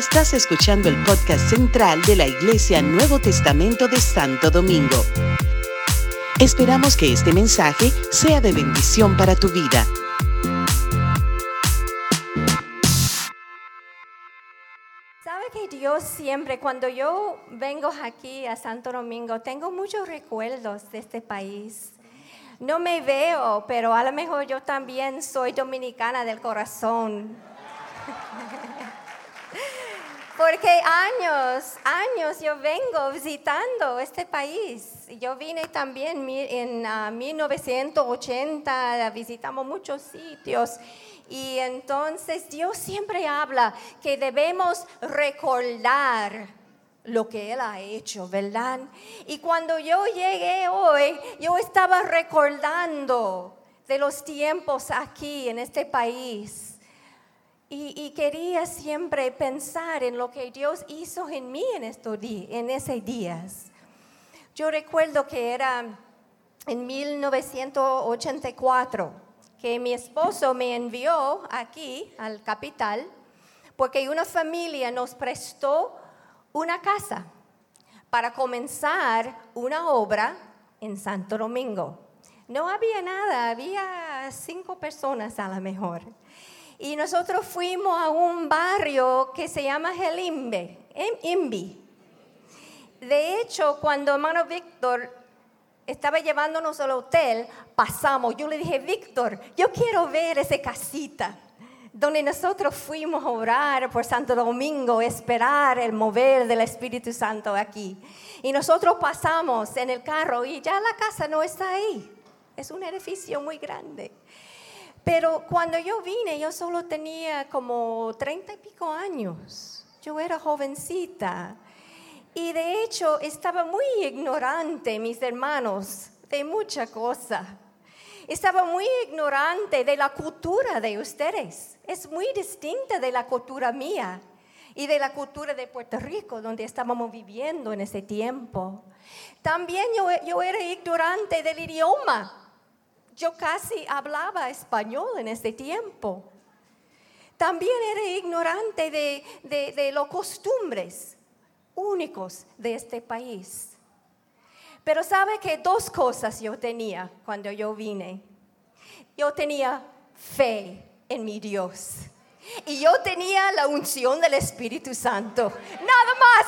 Estás escuchando el podcast central de la Iglesia Nuevo Testamento de Santo Domingo. Esperamos que este mensaje sea de bendición para tu vida. Sabe que Dios siempre, cuando yo vengo aquí a Santo Domingo, tengo muchos recuerdos de este país. No me veo, pero a lo mejor yo también soy dominicana del corazón. Porque años, años yo vengo visitando este país. Yo vine también en 1980, ah, visitamos muchos sitios. Y entonces Dios siempre habla que debemos recordar lo que Él ha hecho, ¿verdad? Y cuando yo llegué hoy, yo estaba recordando de los tiempos aquí en este país y, quería siempre pensar en lo que Dios hizo en mí en, estos en días. Yo recuerdo que era en 1984 que mi esposo me envió aquí al capital porque una familia nos prestó una casa para comenzar una obra en Santo Domingo. No había nada, había cinco personas a lo mejor. Y nosotros fuimos a un barrio que se llama Gelimbe, en Imbi. De hecho, cuando hermano Víctor estaba llevándonos al hotel, pasamos. Yo le dije, Víctor, yo quiero ver esa casita donde nosotros fuimos a orar por Santo Domingo, esperar el mover del Espíritu Santo aquí. Y nosotros pasamos en el carro y ya la casa no está ahí. Es un edificio muy grande. Pero cuando yo vine, yo solo tenía como treinta y pico años. Yo era jovencita. Y de hecho estaba muy ignorante, mis hermanos, de mucha cosa. Estaba muy ignorante de la cultura de ustedes. Es muy distinta de la cultura mía y de la cultura de Puerto Rico, donde estábamos viviendo en ese tiempo. También yo, yo era ignorante del idioma yo casi hablaba español en ese tiempo. También era ignorante de, de, los costumbres únicos de este país. Pero sabe que dos cosas yo tenía cuando yo vine. Yo tenía fe en mi Dios. Y yo tenía la unción del Espíritu Santo. Nada más.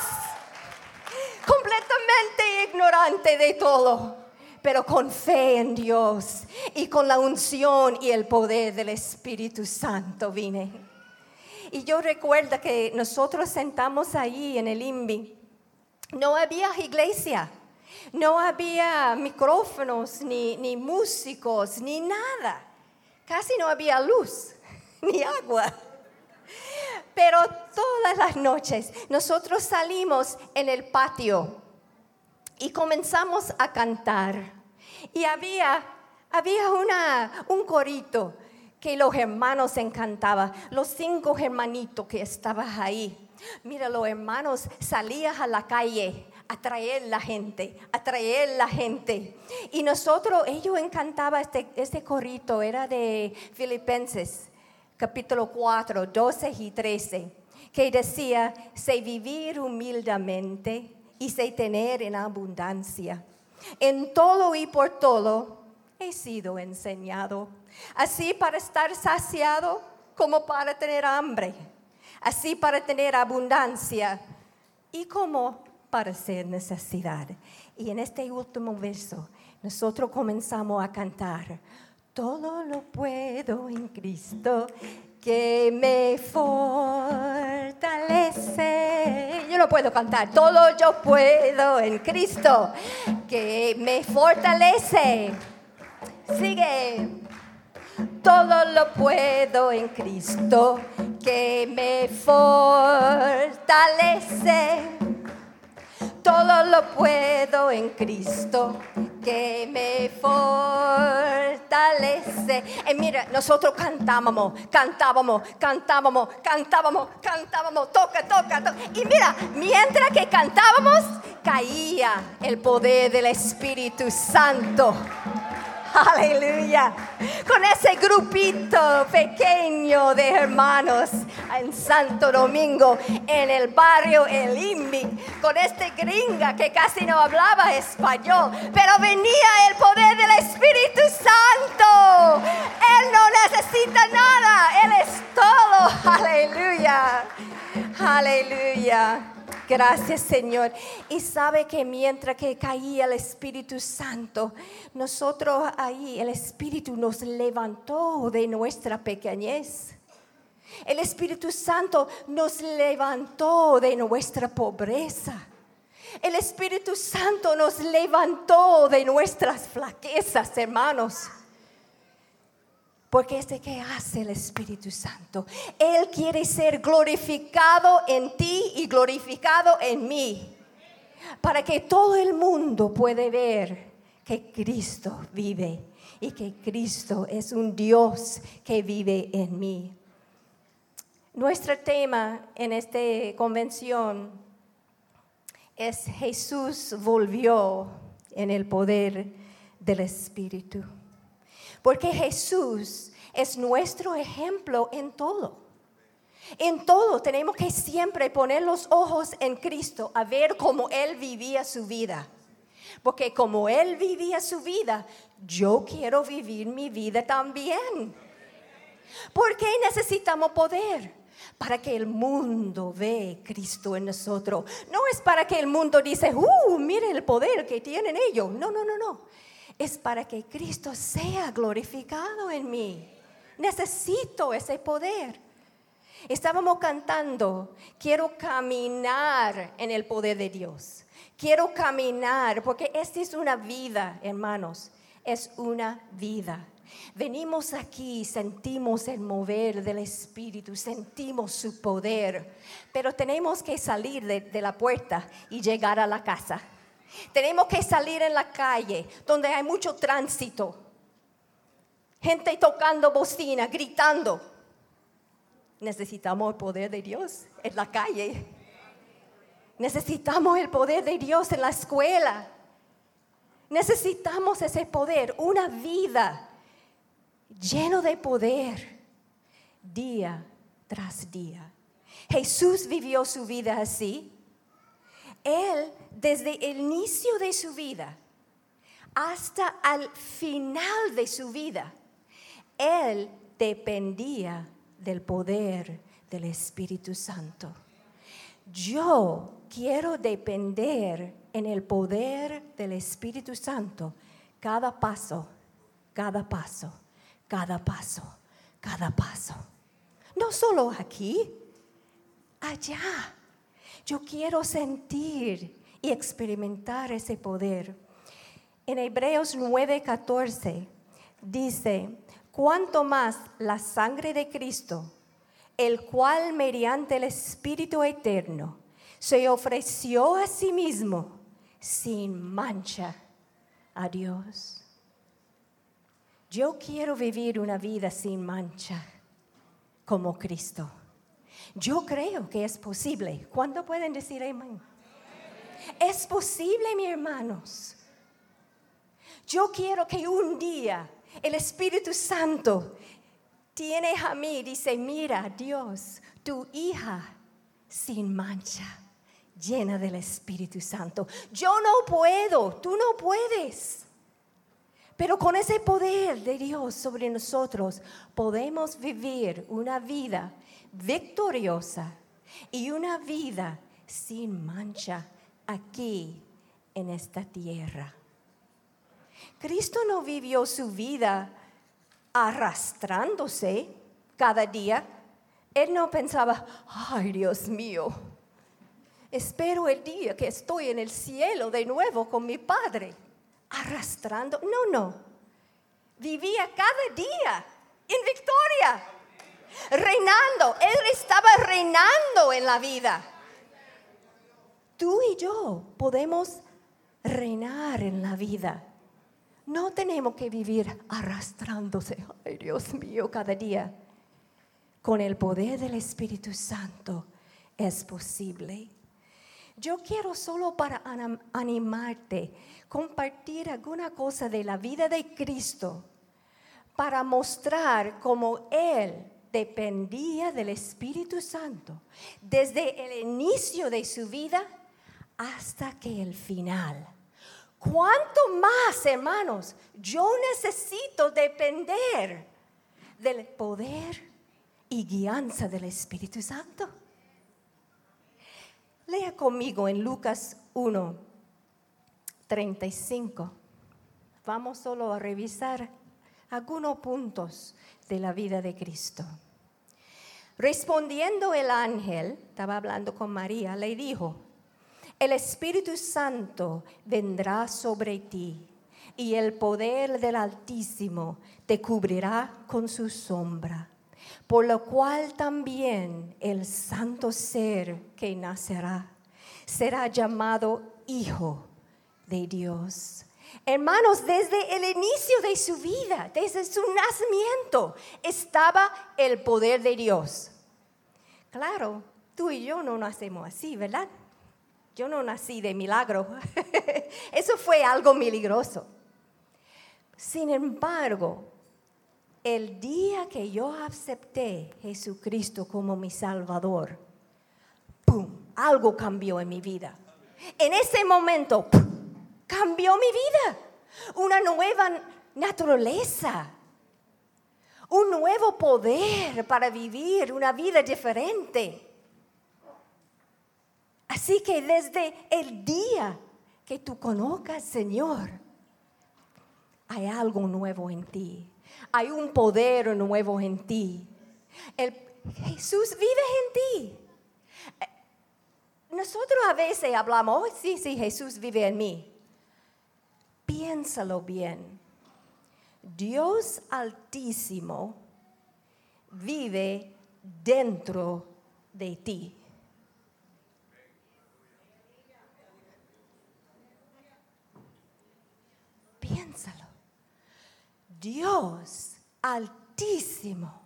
Completamente ignorante de todo pero con fe en Dios y con la unción y el poder del Espíritu Santo vine. Y yo recuerdo que nosotros sentamos ahí en el INVI. No había iglesia, no había micrófonos, ni, ni músicos, ni nada. Casi no había luz, ni agua. Pero todas las noches nosotros salimos en el patio y comenzamos a cantar. Y había, había una, un corito que los hermanos encantaban, los cinco hermanitos que estaban ahí. Mira, los hermanos salían a la calle a traer la gente, a traer la gente. Y nosotros, ellos encantaban este, este corito, era de Filipenses, capítulo 4, 12 y 13, que decía, sé vivir humildemente y tener en abundancia. En todo y por todo he sido enseñado, así para estar saciado como para tener hambre, así para tener abundancia y como para ser necesidad. Y en este último verso, nosotros comenzamos a cantar, todo lo puedo en Cristo que me fortalece. Yo no puedo cantar, todo yo puedo en Cristo que me fortalece. Sigue. Todo lo puedo en Cristo que me fortalece. Todo lo puedo en Cristo que me fortalece. Y mira, nosotros cantábamos, cantábamos, cantábamos, cantábamos, cantábamos, toca, toca, toca. Y mira, mientras que cantábamos, caía el poder del Espíritu Santo. Aleluya. Con ese grupito pequeño de hermanos en Santo Domingo, en el barrio El Imbi, con este gringa que casi no hablaba español, pero venía el poder del Espíritu Santo. Él no necesita nada, Él es todo. Aleluya. Aleluya. Gracias Señor. Y sabe que mientras que caía el Espíritu Santo, nosotros ahí, el Espíritu nos levantó de nuestra pequeñez. El Espíritu Santo nos levantó de nuestra pobreza. El Espíritu Santo nos levantó de nuestras flaquezas, hermanos. Porque es de que hace el Espíritu Santo. Él quiere ser glorificado en ti y glorificado en mí. Para que todo el mundo pueda ver que Cristo vive y que Cristo es un Dios que vive en mí. Nuestro tema en esta convención es Jesús volvió en el poder del Espíritu. Porque Jesús es nuestro ejemplo en todo. En todo tenemos que siempre poner los ojos en Cristo a ver cómo Él vivía su vida. Porque como Él vivía su vida, yo quiero vivir mi vida también. ¿Por qué necesitamos poder? Para que el mundo ve Cristo en nosotros. No es para que el mundo dice, uh, mire el poder que tienen ellos. No, no, no, no es para que Cristo sea glorificado en mí. Necesito ese poder. Estábamos cantando, quiero caminar en el poder de Dios. Quiero caminar, porque esta es una vida, hermanos, es una vida. Venimos aquí, sentimos el mover del Espíritu, sentimos su poder, pero tenemos que salir de, de la puerta y llegar a la casa. Tenemos que salir en la calle donde hay mucho tránsito. Gente tocando bocina, gritando. Necesitamos el poder de Dios en la calle. Necesitamos el poder de Dios en la escuela. Necesitamos ese poder, una vida lleno de poder día tras día. Jesús vivió su vida así. Él desde el inicio de su vida hasta al final de su vida, él dependía del poder del Espíritu Santo. Yo quiero depender en el poder del Espíritu Santo cada paso, cada paso, cada paso, cada paso. No solo aquí, allá. Yo quiero sentir y experimentar ese poder. En Hebreos 9:14 dice, cuanto más la sangre de Cristo, el cual mediante el Espíritu Eterno se ofreció a sí mismo sin mancha a Dios. Yo quiero vivir una vida sin mancha como Cristo. Yo creo que es posible. ¿Cuándo pueden decir amén? Es posible, mis hermanos. Yo quiero que un día el Espíritu Santo tiene a mí, dice, mira, Dios, tu hija sin mancha, llena del Espíritu Santo. Yo no puedo, tú no puedes. Pero con ese poder de Dios sobre nosotros podemos vivir una vida victoriosa y una vida sin mancha aquí en esta tierra. Cristo no vivió su vida arrastrándose cada día. Él no pensaba, ay Dios mío, espero el día que estoy en el cielo de nuevo con mi Padre, arrastrando. No, no. Vivía cada día en victoria, reinando. Él estaba reinando en la vida tú y yo podemos reinar en la vida. No tenemos que vivir arrastrándose, ay Dios mío, cada día. Con el poder del Espíritu Santo es posible. Yo quiero solo para animarte, compartir alguna cosa de la vida de Cristo para mostrar cómo Él dependía del Espíritu Santo desde el inicio de su vida hasta que el final. ¿Cuánto más, hermanos, yo necesito depender del poder y guianza del Espíritu Santo? Lea conmigo en Lucas 1, 35. Vamos solo a revisar algunos puntos de la vida de Cristo. Respondiendo el ángel, estaba hablando con María, le dijo, el Espíritu Santo vendrá sobre ti y el poder del Altísimo te cubrirá con su sombra, por lo cual también el santo ser que nacerá será llamado Hijo de Dios. Hermanos, desde el inicio de su vida, desde su nacimiento, estaba el poder de Dios. Claro, tú y yo no nacemos así, ¿verdad? Yo no nací de milagro. Eso fue algo milagroso. Sin embargo, el día que yo acepté Jesucristo como mi Salvador. Algo cambió en mi vida. En ese momento, ¡pum! Cambió mi vida. Una nueva naturaleza. Un nuevo poder para vivir una vida diferente. Así que desde el día que tú conozcas, Señor, hay algo nuevo en ti. Hay un poder nuevo en ti. El, Jesús vive en ti. Nosotros a veces hablamos, oh, sí, sí, Jesús vive en mí. Piénsalo bien. Dios altísimo vive dentro de ti. Piénsalo. Dios altísimo,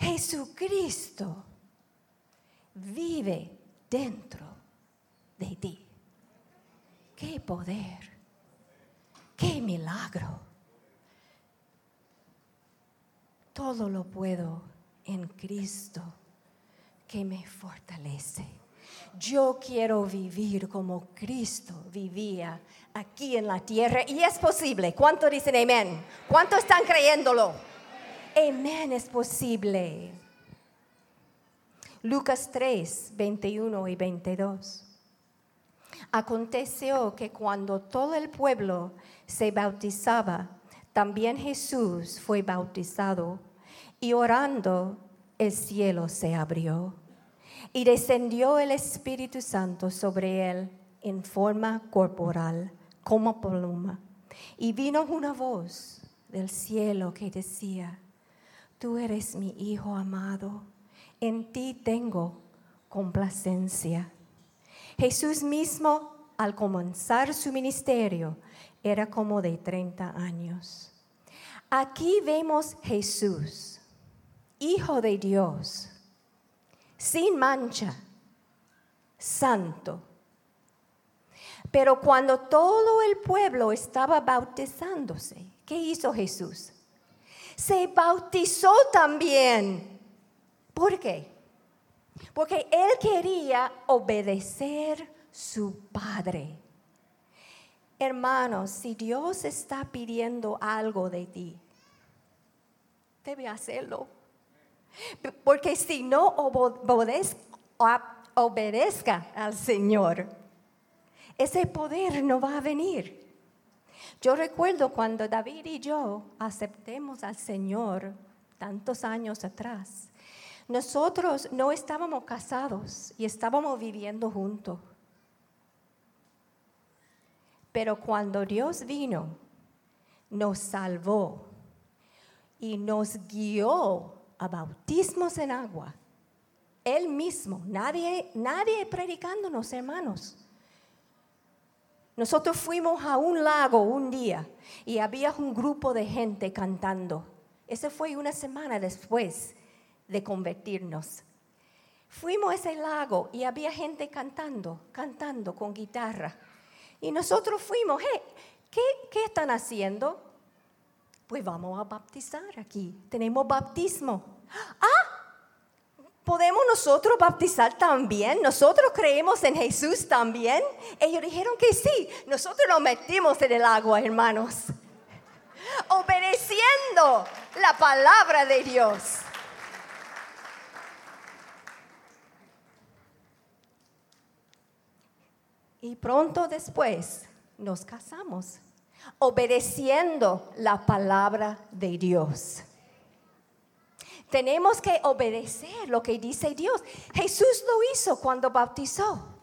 Jesucristo, vive dentro de ti. Qué poder, qué milagro. Todo lo puedo en Cristo que me fortalece. Yo quiero vivir como Cristo vivía aquí en la tierra y es posible. ¿Cuántos dicen amén? ¿Cuántos están creyéndolo? Amén, es posible. Lucas 3, 21 y 22. Aconteció que cuando todo el pueblo se bautizaba, también Jesús fue bautizado y orando el cielo se abrió y descendió el Espíritu Santo sobre él en forma corporal como pluma. Y vino una voz del cielo que decía, tú eres mi Hijo amado, en ti tengo complacencia. Jesús mismo, al comenzar su ministerio, era como de 30 años. Aquí vemos Jesús, Hijo de Dios, sin mancha, santo. Pero cuando todo el pueblo estaba bautizándose, ¿qué hizo Jesús? Se bautizó también. ¿Por qué? Porque él quería obedecer su Padre. Hermanos, si Dios está pidiendo algo de ti, debe hacerlo. Porque si no obedezca al Señor, ese poder no va a venir. Yo recuerdo cuando David y yo aceptemos al Señor tantos años atrás. Nosotros no estábamos casados y estábamos viviendo juntos. Pero cuando Dios vino, nos salvó y nos guió a bautismos en agua. Él mismo, nadie, nadie predicándonos, hermanos. Nosotros fuimos a un lago un día y había un grupo de gente cantando. Esa fue una semana después de convertirnos. fuimos a ese lago y había gente cantando, cantando con guitarra. Y nosotros fuimos, ¿qué, ¿qué están haciendo? Pues vamos a bautizar aquí. Tenemos bautismo. Ah, ¿podemos nosotros bautizar también? ¿Nosotros creemos en Jesús también? Ellos dijeron que sí. Nosotros nos metimos en el agua, hermanos. Obedeciendo la palabra de Dios. Y pronto después nos casamos obedeciendo la palabra de Dios. Tenemos que obedecer lo que dice Dios. Jesús lo hizo cuando bautizó.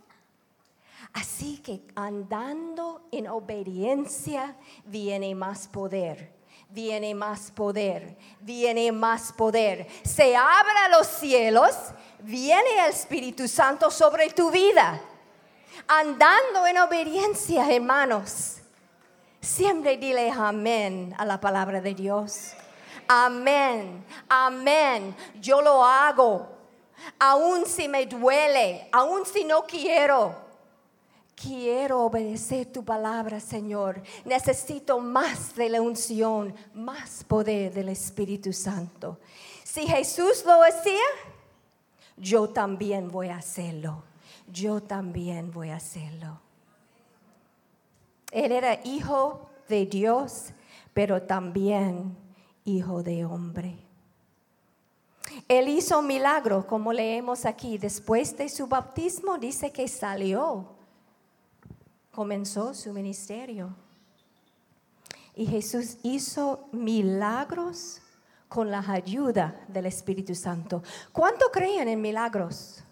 Así que andando en obediencia viene más poder, viene más poder, viene más poder. Se abra los cielos, viene el Espíritu Santo sobre tu vida. Andando en obediencia, hermanos Siempre dile amén a la palabra de Dios. Amén, amén. Yo lo hago. Aún si me duele, aún si no quiero. Quiero obedecer tu palabra, Señor. Necesito más de la unción, más poder del Espíritu Santo. Si Jesús lo hacía, yo también voy a hacerlo. Yo también voy a hacerlo. Él era hijo de Dios, pero también hijo de hombre. Él hizo milagro, como leemos aquí. Después de su bautismo dice que salió, comenzó su ministerio. Y Jesús hizo milagros con la ayuda del Espíritu Santo. ¿Cuánto creen en milagros?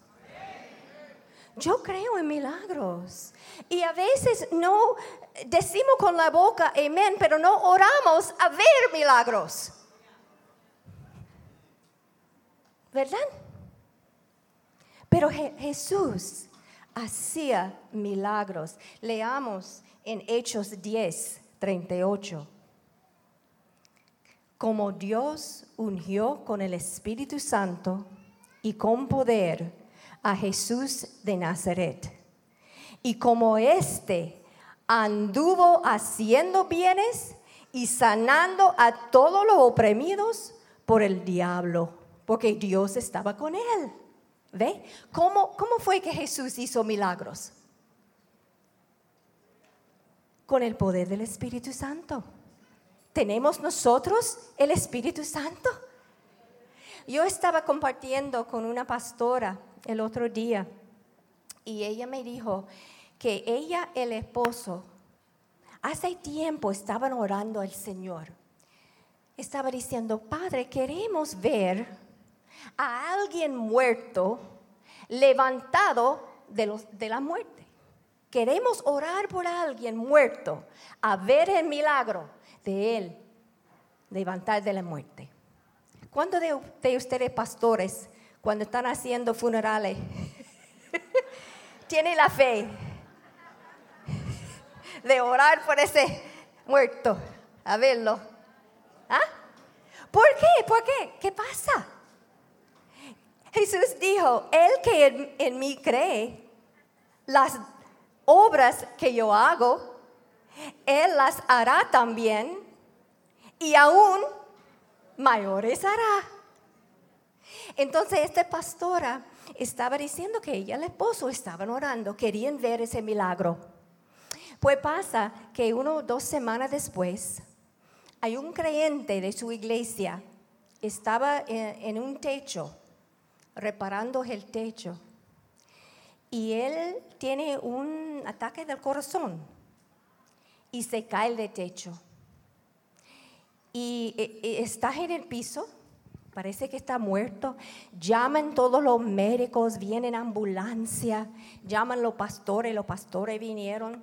Yo creo en milagros. Y a veces no decimos con la boca amén, pero no oramos a ver milagros. ¿Verdad? Pero Jesús hacía milagros. Leamos en Hechos 10, 38. Como Dios ungió con el Espíritu Santo y con poder a Jesús de Nazaret. Y como éste anduvo haciendo bienes y sanando a todos los oprimidos por el diablo, porque Dios estaba con él. ¿Ve? ¿Cómo, cómo fue que Jesús hizo milagros? Con el poder del Espíritu Santo. ¿Tenemos nosotros el Espíritu Santo? Yo estaba compartiendo con una pastora el otro día y ella me dijo que ella, el esposo, hace tiempo estaban orando al Señor. Estaba diciendo, Padre, queremos ver a alguien muerto levantado de, los, de la muerte. Queremos orar por alguien muerto, a ver el milagro de él levantar de la muerte. ¿Cuántos de ustedes pastores cuando están haciendo funerales. Tiene la fe de orar por ese muerto, a verlo. ¿Ah? ¿Por qué? ¿Por qué? ¿Qué pasa? Jesús dijo, el que en, mí cree, las obras que yo hago, Él las hará también y aún mayores hará. Entonces esta pastora estaba diciendo que ella y el esposo estaban orando, querían ver ese milagro. Pues pasa que uno o dos semanas después, hay un creyente de su iglesia, estaba en, un techo, reparando el techo, y él tiene un ataque del corazón y se cae del techo. Y, y está en el piso parece que está muerto. Llaman todos los médicos, vienen ambulancia, llaman los pastores, los pastores vinieron.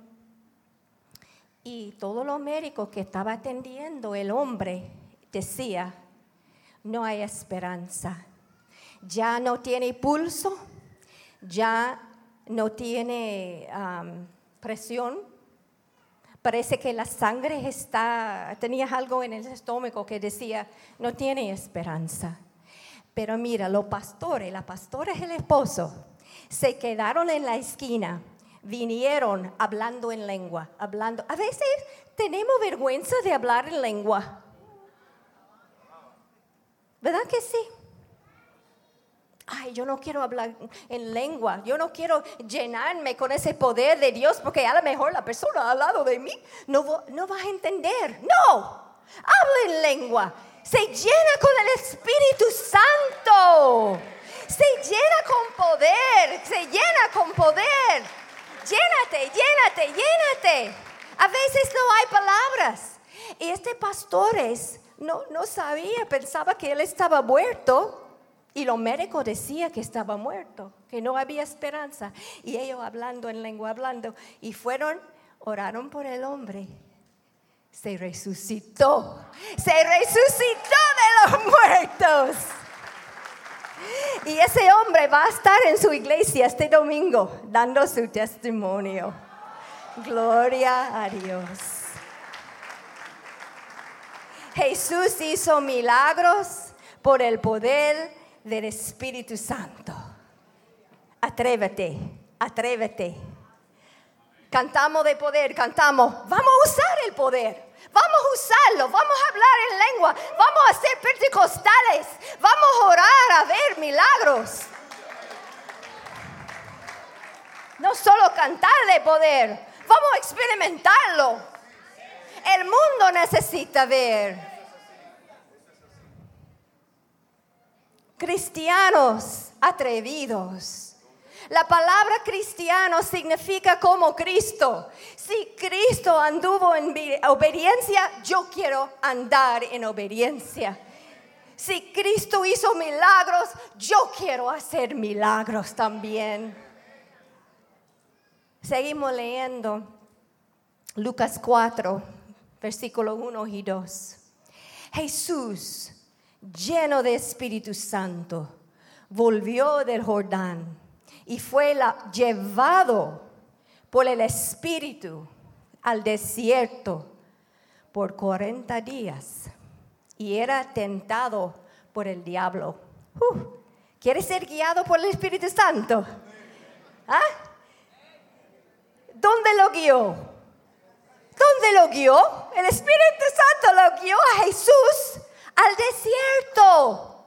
Y todos los médicos que estaba atendiendo el hombre decía, no hay esperanza. Ya no tiene pulso, ya no tiene presión, Parece que la sangre está, tenía algo en el estómago que decía, no tiene esperanza. Pero mira, los pastores, la pastora es el esposo, se quedaron en la esquina, vinieron hablando en lengua, hablando. A veces tenemos vergüenza de hablar en lengua. ¿Verdad que sí? Ay, yo no quiero hablar en lengua, yo no quiero llenarme con ese poder de Dios porque a lo mejor la persona al lado de mí no, no va a entender. No, habla en lengua, se llena con el Espíritu Santo, se llena con poder, se llena con poder. Llénate, llénate, llénate. A veces no hay palabras. Y este pastor no, no sabía, pensaba que él estaba muerto. Y los médicos decían que estaba muerto, que no había esperanza. Y ellos hablando en lengua, hablando. Y fueron, oraron por el hombre. Se resucitó. Se resucitó de los muertos. Y ese hombre va a estar en su iglesia este domingo dando su testimonio. Gloria a Dios. Jesús hizo milagros por el poder del Espíritu Santo. Atrévete, atrévete. Cantamos de poder, cantamos. Vamos a usar el poder. Vamos a usarlo, vamos a hablar en lengua, vamos a ser pentecostales, vamos a orar a ver milagros. No solo cantar de poder, vamos a experimentarlo. El mundo necesita ver. Cristianos atrevidos. La palabra cristiano significa como Cristo. Si Cristo anduvo en obediencia, yo quiero andar en obediencia. Si Cristo hizo milagros, yo quiero hacer milagros también. Seguimos leyendo Lucas 4, versículo 1 y 2. Jesús lleno de Espíritu Santo, volvió del Jordán y fue llevado por el Espíritu al desierto por 40 días y era tentado por el diablo. Uh, ¿Quieres ser guiado por el Espíritu Santo? ¿Ah? ¿Dónde lo guió? ¿Dónde lo guió? El Espíritu Santo lo guió a Jesús al desierto.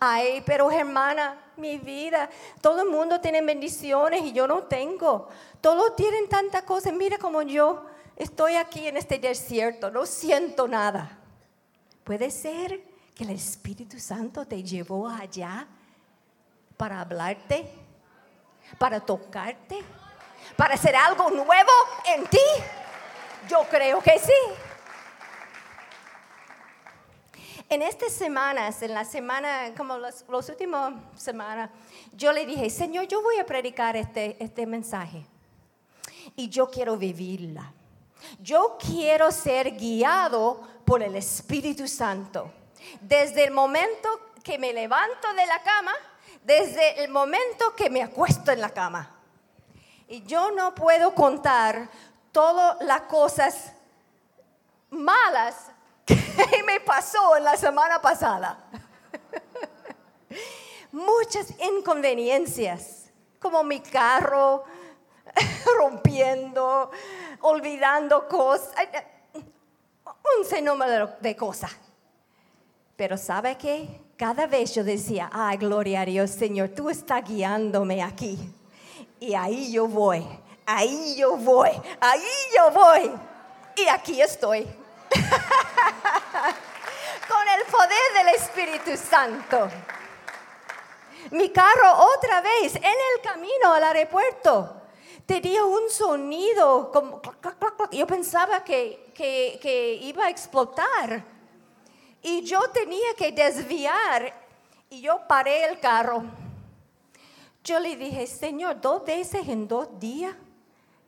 Ay, pero hermana, mi vida, todo el mundo tiene bendiciones y yo no tengo. Todos tienen tantas cosas. Mira como yo estoy aquí en este desierto, no siento nada. Puede ser que el Espíritu Santo te llevó allá para hablarte, para tocarte, para hacer algo nuevo en ti. Yo creo que sí. En estas semanas, en la semana, como las últimas semanas, yo le dije, Señor, yo voy a predicar este, este mensaje y yo quiero vivirla. Yo quiero ser guiado por el Espíritu Santo. Desde el momento que me levanto de la cama, desde el momento que me acuesto en la cama. Y yo no puedo contar todas las cosas malas ¿Qué me pasó en la semana pasada? Muchas inconveniencias, como mi carro rompiendo, olvidando cosas, un sinnúmero de cosas. Pero ¿sabe qué? Cada vez yo decía, ay, gloria a Dios, Señor, tú estás guiándome aquí. Y ahí yo voy, ahí yo voy, ahí yo voy. Y aquí estoy. Con el poder del Espíritu Santo. Mi carro otra vez en el camino al aeropuerto tenía un sonido como yo pensaba que, que, que iba a explotar y yo tenía que desviar y yo paré el carro. Yo le dije, Señor, dos veces en dos días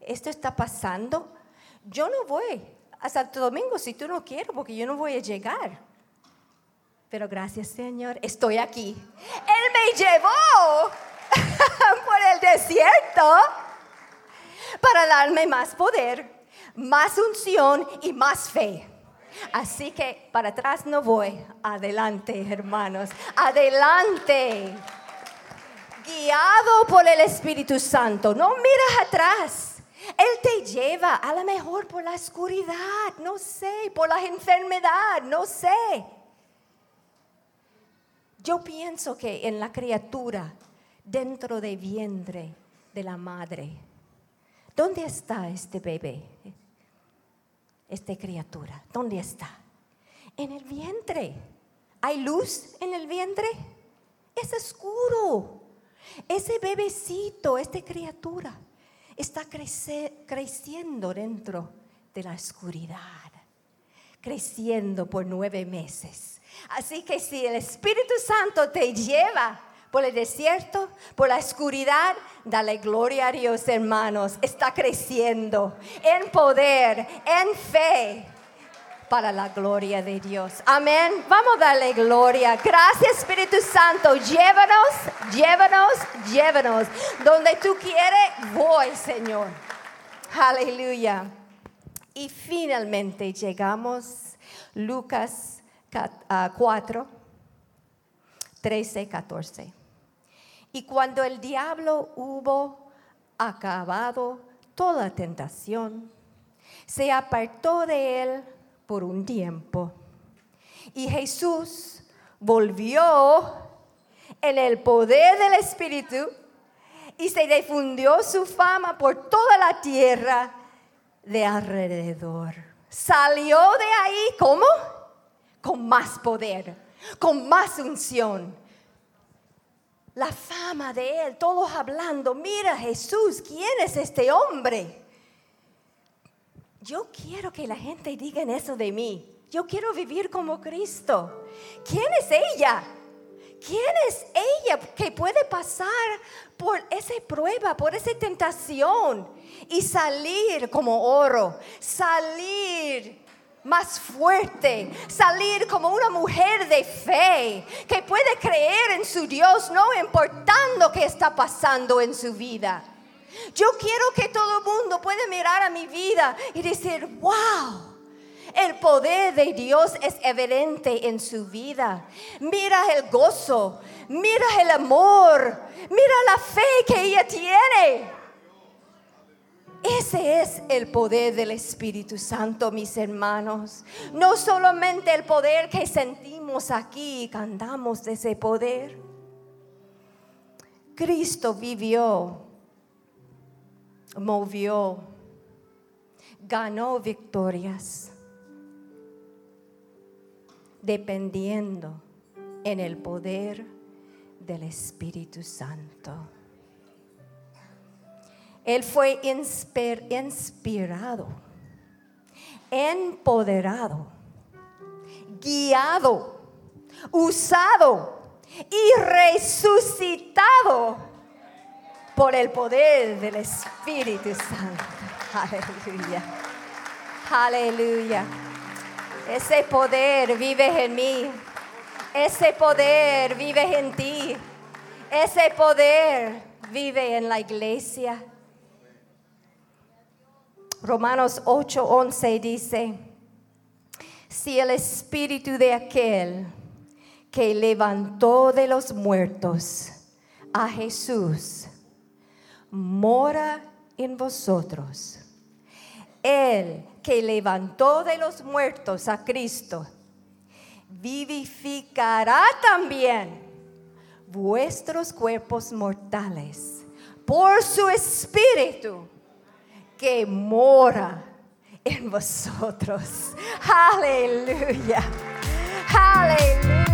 esto está pasando. Yo no voy a Santo Domingo si tú no quieres, porque yo no voy a llegar. Pero gracias Señor, estoy aquí. Él me llevó por el desierto para darme más poder, más unción y más fe. Así que para atrás no voy. Adelante, hermanos. Adelante. Guiado por el Espíritu Santo. No miras atrás. Él te lleva a lo mejor por la oscuridad, no sé, por la enfermedad, no sé. Yo pienso que en la criatura, dentro del vientre de la madre, ¿dónde está este bebé? Esta criatura, ¿dónde está? En el vientre. ¿Hay luz en el vientre? Es oscuro. Ese bebecito, esta criatura, está creciendo dentro de la oscuridad, creciendo por nueve meses. Así que si el Espíritu Santo te lleva por el desierto, por la oscuridad, dale gloria a Dios, hermanos. Está creciendo en poder, en fe, para la gloria de Dios. Amén. Vamos a darle gloria. Gracias Espíritu Santo. Llévanos, llévanos, llévanos. Donde tú quieres, voy, Señor. Aleluya. Y finalmente llegamos Lucas 4, 13, 14. Y cuando el diablo hubo acabado toda tentación, se apartó de él por un tiempo. Y Jesús volvió en el poder del Espíritu y se difundió su fama por toda la tierra de alrededor. Salió de ahí, ¿cómo? Con más poder, con más unción. La fama de él, todos hablando, mira Jesús, ¿quién es este hombre? Yo quiero que la gente diga eso de mí. Yo quiero vivir como Cristo. ¿Quién es ella? ¿Quién es ella que puede pasar por esa prueba, por esa tentación y salir como oro, salir más fuerte, salir como una mujer de fe que puede creer en su Dios no importando qué está pasando en su vida? Yo quiero que todo el mundo pueda mirar a mi vida y decir, wow. El poder de Dios es evidente en su vida. Mira el gozo, mira el amor, mira la fe que ella tiene. Ese es el poder del Espíritu Santo, mis hermanos. No solamente el poder que sentimos aquí y cantamos de ese poder. Cristo vivió movió, ganó victorias, dependiendo en el poder del Espíritu Santo. Él fue inspirado, empoderado, guiado, usado y resucitado por el poder del Espíritu Santo. Aleluya. Aleluya. Ese poder vive en mí. Ese poder vive en ti. Ese poder vive en la iglesia. Romanos 8:11 dice, si el espíritu de aquel que levantó de los muertos a Jesús mora en vosotros. El que levantó de los muertos a Cristo, vivificará también vuestros cuerpos mortales por su espíritu que mora en vosotros. Aleluya. Aleluya.